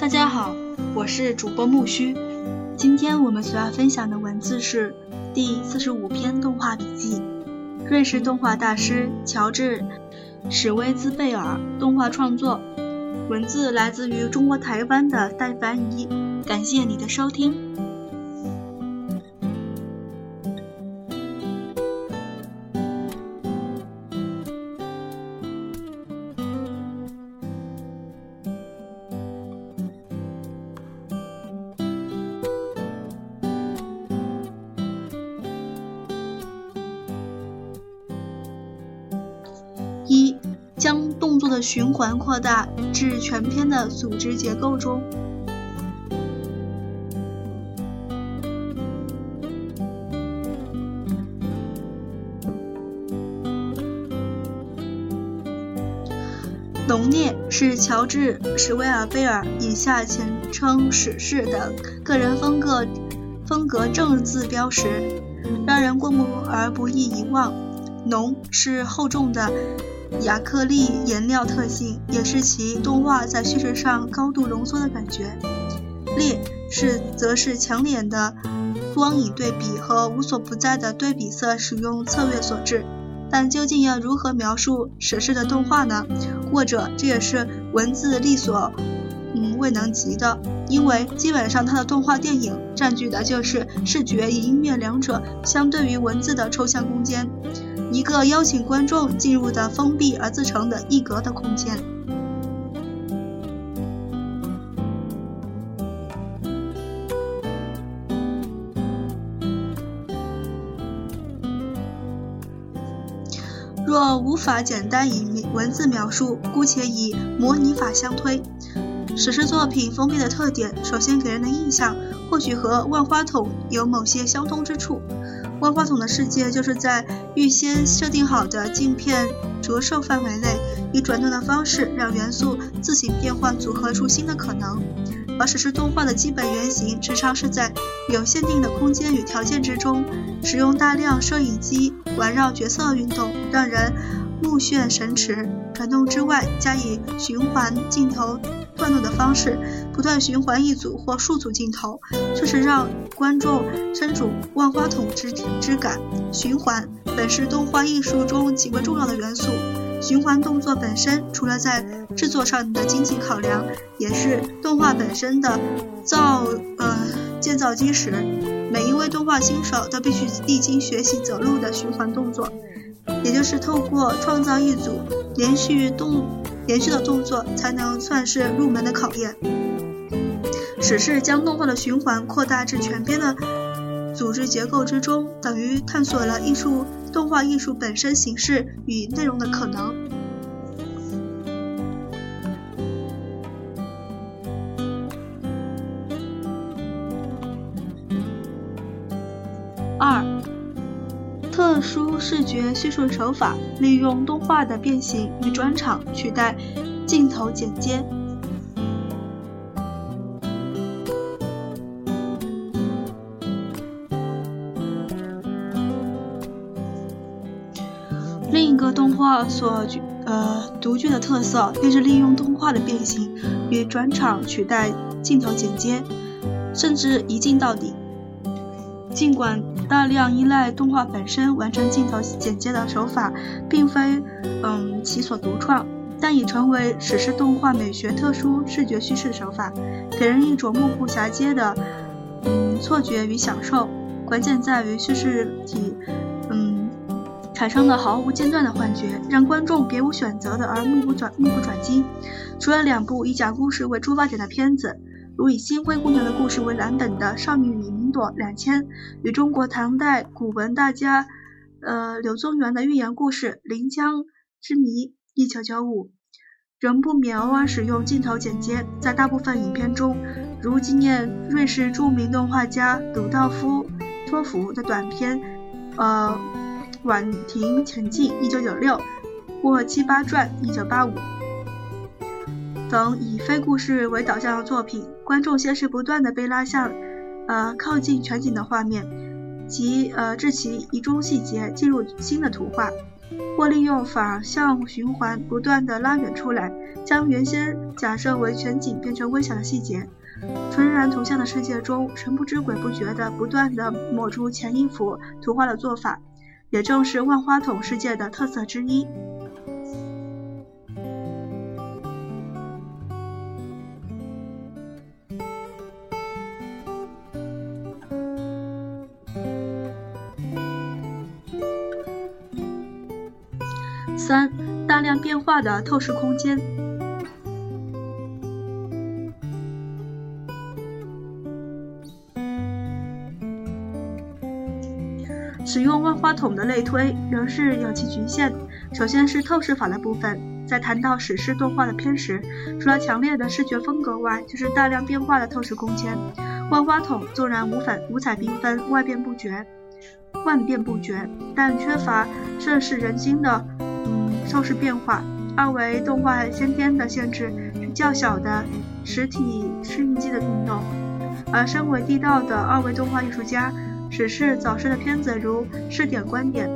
大家好我是主播木须。今天我们所要分享的文字是第四十五篇动画笔记，瑞士动画大师乔治·史威兹贝尔动画创作。文字来自于中国台湾的戴凡怡，感谢你的收听。作的循环扩大至全篇的组织结构中。浓烈是乔治·史威尔贝尔（以下简称史氏）的个人风格风格正字标识，让人过目而不易遗忘。浓是厚重的。亚克力颜料特性也是其动画在叙事上高度浓缩的感觉。烈是则是强烈的光影对比和无所不在的对比色使用策略所致。但究竟要如何描述史诗的动画呢？或者这也是文字力所嗯未能及的，因为基本上他的动画电影占据的就是视觉与音乐两者相对于文字的抽象空间。一个邀请观众进入的封闭而自成的一格的空间。若无法简单以文字描述，姑且以模拟法相推。史诗作品封闭的特点，首先给人的印象或许和万花筒有某些相通之处。万花筒的世界就是在预先设定好的镜片折射范围内，以转动的方式让元素自行变换组合出新的可能。而史诗动画的基本原型，时常是在有限定的空间与条件之中，使用大量摄影机环绕角色运动，让人目眩神驰。转动之外，加以循环镜头。段落的方式，不断循环一组或数组镜头，这是让观众身处万花筒之之感。循环本是动画艺术中极为重要的元素。循环动作本身，除了在制作上的经济考量，也是动画本身的造呃建造基石。每一位动画新手都必须历经学习走路的循环动作，也就是透过创造一组连续动。连续的动作才能算是入门的考验。史诗将动画的循环扩大至全篇的组织结构之中，等于探索了艺术动画艺术本身形式与内容的可能。二，特殊视觉叙述手法。利用动画的变形与转场取代镜头剪接。另一个动画所呃独具的特色，便是利用动画的变形与转场取代镜头剪接，甚至一镜到底。尽管大量依赖动画本身完成镜头剪接的手法，并非嗯其所独创，但已成为史诗动画美学特殊视觉叙事手法，给人一种目不暇接的嗯错觉与享受。关键在于叙事体嗯产生的毫无间断的幻觉，让观众别无选择的而目不转目不转睛。除了两部以讲故事为出发点的片子。如以新灰姑娘的故事为蓝本的《少女与云朵》两千，与中国唐代古文大家，呃柳宗元的寓言故事《临江之谜》一九九五，仍不免偶尔使用镜头剪接。在大部分影片中，如纪念瑞士著名动画家鲁道夫托弗的短片，呃《婉婷前进》一九九六，或《七八传》一九八五。等以非故事为导向的作品，观众先是不断的被拉向，呃靠近全景的画面，及呃致其一中细节进入新的图画，或利用反向循环不断的拉远出来，将原先假设为全景变成微小的细节。纯然图像的世界中，神不知鬼不觉地不断地抹出前一幅图画的做法，也正是万花筒世界的特色之一。化的透视空间。使用万花筒的类推仍是有其局限。首先是透视法的部分，在谈到史诗动画的片时，除了强烈的视觉风格外，就是大量变化的透视空间。万花筒纵然五彩五彩缤纷、万变不绝、万变不绝，但缺乏摄氏人心的透视变化。二维动画先天的限制是较小的实体适应机的运动，而身为地道的二维动画艺术家。只是早逝的片子如《试点观点》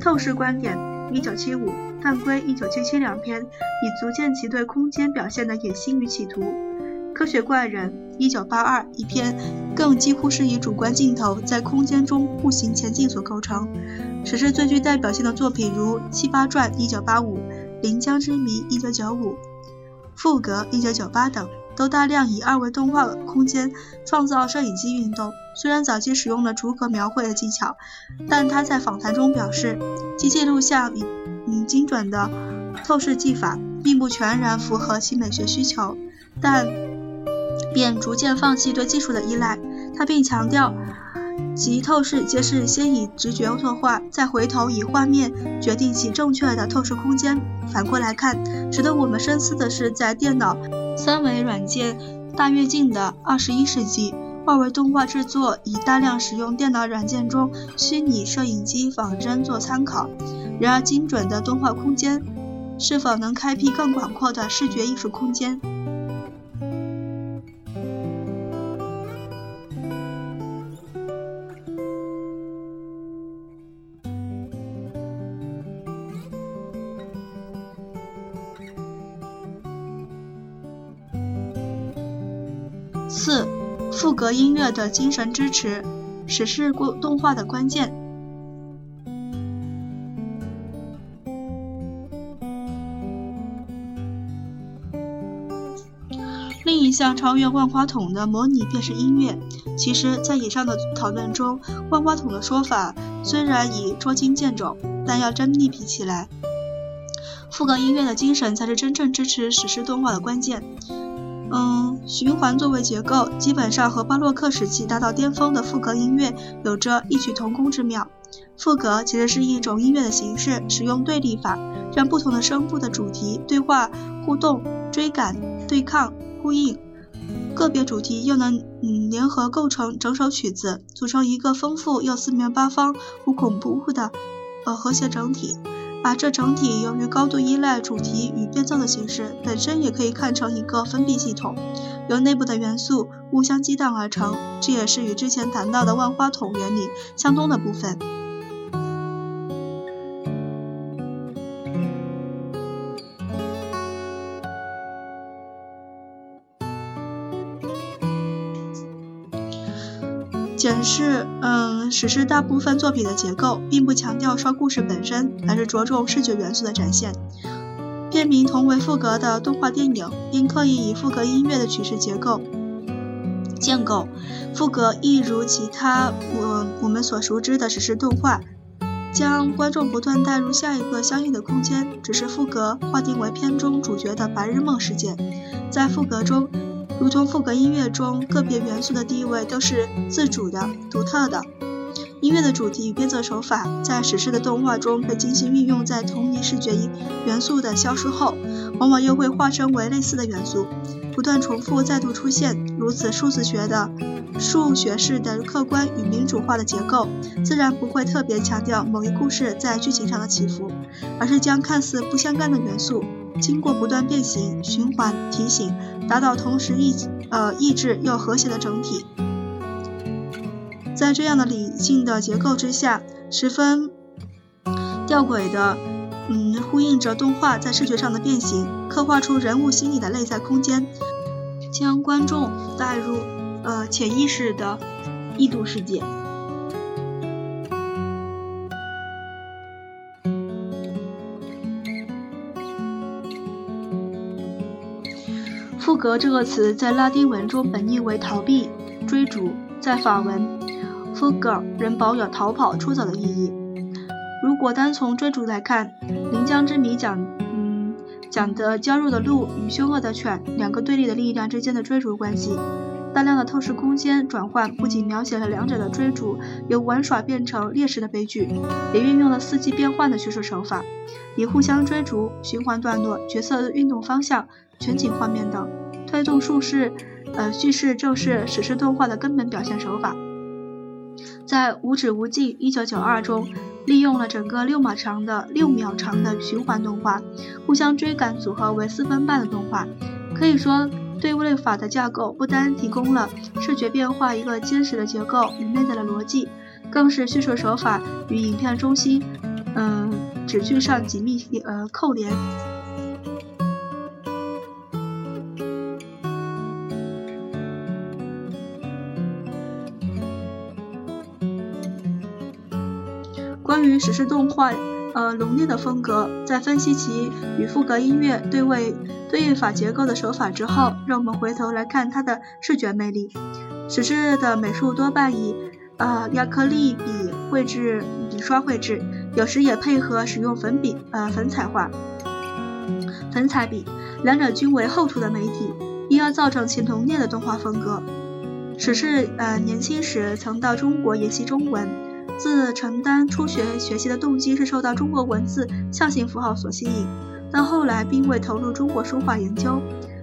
《透视观点》（1975）、《犯规》（1977） 两篇，已足见其对空间表现的野心与企图。《科学怪人》（1982） 一篇，更几乎是以主观镜头在空间中步行前进所构成。史诗最具代表性的作品如《七八传》一九八五、《临江之谜》一九九五、《赋格》一九九八等。都大量以二维动画空间创造摄影机运动。虽然早期使用了逐格描绘的技巧，但他在访谈中表示，机器录像与嗯精准的透视技法并不全然符合其美学需求，但便逐渐放弃对技术的依赖。他并强调，其透视皆是先以直觉作画，再回头以画面决定其正确的透视空间。反过来看，值得我们深思的是，在电脑。三维软件大跃进的二十一世纪，二维动画制作以大量使用电脑软件中虚拟摄影机仿真做参考。然而，精准的动画空间是否能开辟更广阔的视觉艺术空间？四、赋格音乐的精神支持，史诗动画的关键。另一项超越万花筒的模拟便是音乐。其实，在以上的讨论中，万花筒的说法虽然已捉襟见肘，但要真立比起来，赋格音乐的精神才是真正支持史诗动画的关键。嗯，循环作为结构，基本上和巴洛克时期达到巅峰的赋格音乐有着异曲同工之妙。赋格其实是一种音乐的形式，使用对立法，让不同的声部的主题对话、互动、追赶、对抗、呼应，个别主题又能嗯联合构成整首曲子，组成一个丰富又四面八方、无孔不入的呃和谐整体。把这整体由于高度依赖主题与变奏的形式，本身也可以看成一个封闭系统，由内部的元素互相激荡而成。这也是与之前谈到的万花筒原理相通的部分。检视，嗯，史诗大部分作品的结构，并不强调说故事本身，而是着重视觉元素的展现。片名同为赋格的动画电影，并刻意以赋格音乐的曲式结构建构。赋格亦如其他我我们所熟知的史诗动画，将观众不断带入下一个相应的空间。只是赋格划定为片中主角的白日梦世界，在赋格中。如同赋格音乐中个别元素的地位都是自主的、独特的，音乐的主题与编奏手法在史诗的动画中被精心运用，在同一视觉元素的消失后，往往又会化身为类似的元素，不断重复再度出现。如此数字学的数学式的客观与民主化的结构，自然不会特别强调某一故事在剧情上的起伏，而是将看似不相干的元素。经过不断变形、循环、提醒，达到同时意呃意志又和谐的整体。在这样的理性的结构之下，十分吊诡的，嗯，呼应着动画在视觉上的变形，刻画出人物心理的内在空间，将观众带入呃潜意识的异度世界。复格这个词在拉丁文中本意为逃避、追逐，在法文 f u g e 仍保有逃跑、出走的意义。如果单从追逐来看，《临江之谜》讲，嗯，讲的娇弱的鹿与凶恶的犬两个对立的力量之间的追逐关系。大量的透视空间转换不仅描写了两者的追逐由玩耍变成猎食的悲剧，也运用了四季变换的叙述手法，以互相追逐、循环段落、角色运动方向、全景画面等。推动叙事，呃，叙事正是史诗动画的根本表现手法。在《无止无尽》1992中，利用了整个六秒长的六秒长的循环动画，互相追赶组合为四分半的动画。可以说，对位法的架构不单提供了视觉变化一个坚实的结构与内在的逻辑，更是叙述手法与影片中心，嗯，指句上紧密呃扣连。关于史诗动画，呃，浓烈的风格，在分析其与赋格音乐对位对应法结构的手法之后，让我们回头来看它的视觉魅力。史诗的美术多半以呃亚克力笔绘制、笔刷绘制，有时也配合使用粉笔、呃粉彩画、粉彩笔，两者均为厚涂的媒体，因而造成其浓烈的动画风格。史诗呃年轻时曾到中国研习中文。自承担初学学习的动机是受到中国文字象形符号所吸引，但后来并未投入中国书画研究，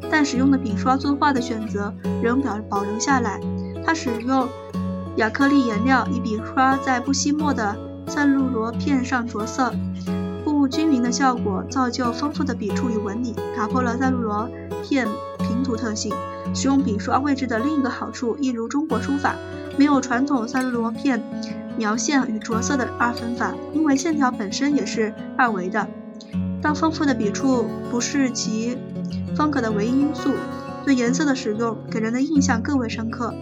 但使用的笔刷作画的选择仍保保留下来。他使用亚克力颜料，以笔刷在不吸墨的赛璐罗片上着色，不均匀的效果造就丰富的笔触与纹理，打破了赛璐罗片平涂特性。使用笔刷绘制的另一个好处，一如中国书法，没有传统赛璐罗片。描线与着色的二分法，因为线条本身也是二维的。当丰富的笔触不是其风格的唯一因素，对颜色的使用给人的印象更为深刻。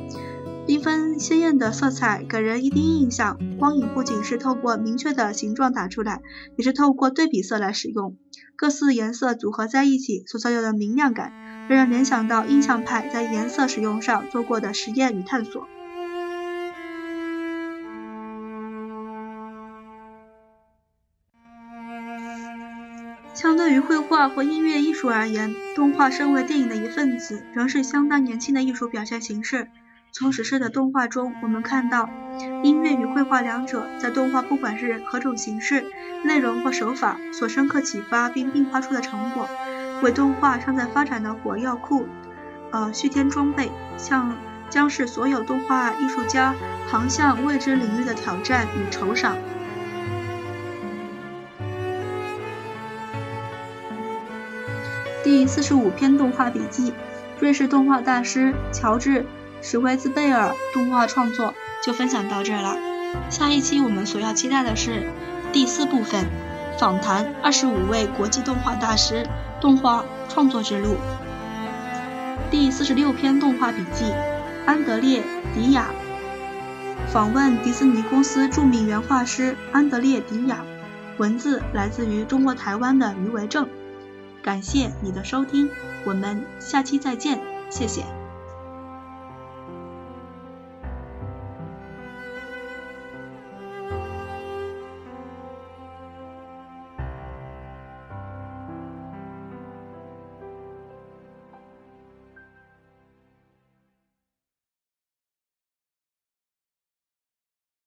缤纷鲜艳的色彩给人一第一印象，光影不仅是透过明确的形状打出来，也是透过对比色来使用。各色颜色组合在一起所造就的明亮感，让人联想到印象派在颜色使用上做过的实验与探索。相对于绘画或音乐艺术而言，动画身为电影的一份子，仍是相当年轻的艺术表现形式。从史诗的动画中，我们看到音乐与绘画两者在动画不管是何种形式、内容或手法所深刻启发并并发出的成果，为动画尚在发展的火药库，呃，续添装备，向将是所有动画艺术家航向未知领域的挑战与酬赏。第四十五篇动画笔记，瑞士动画大师乔治·史威兹贝尔动画创作就分享到这儿了。下一期我们所要期待的是第四部分，访谈二十五位国际动画大师动画创作之路。第四十六篇动画笔记，安德烈·迪亚访问迪士尼公司著名原画师安德烈·迪亚，文字来自于中国台湾的余维正。感谢你的收听，我们下期再见，谢谢。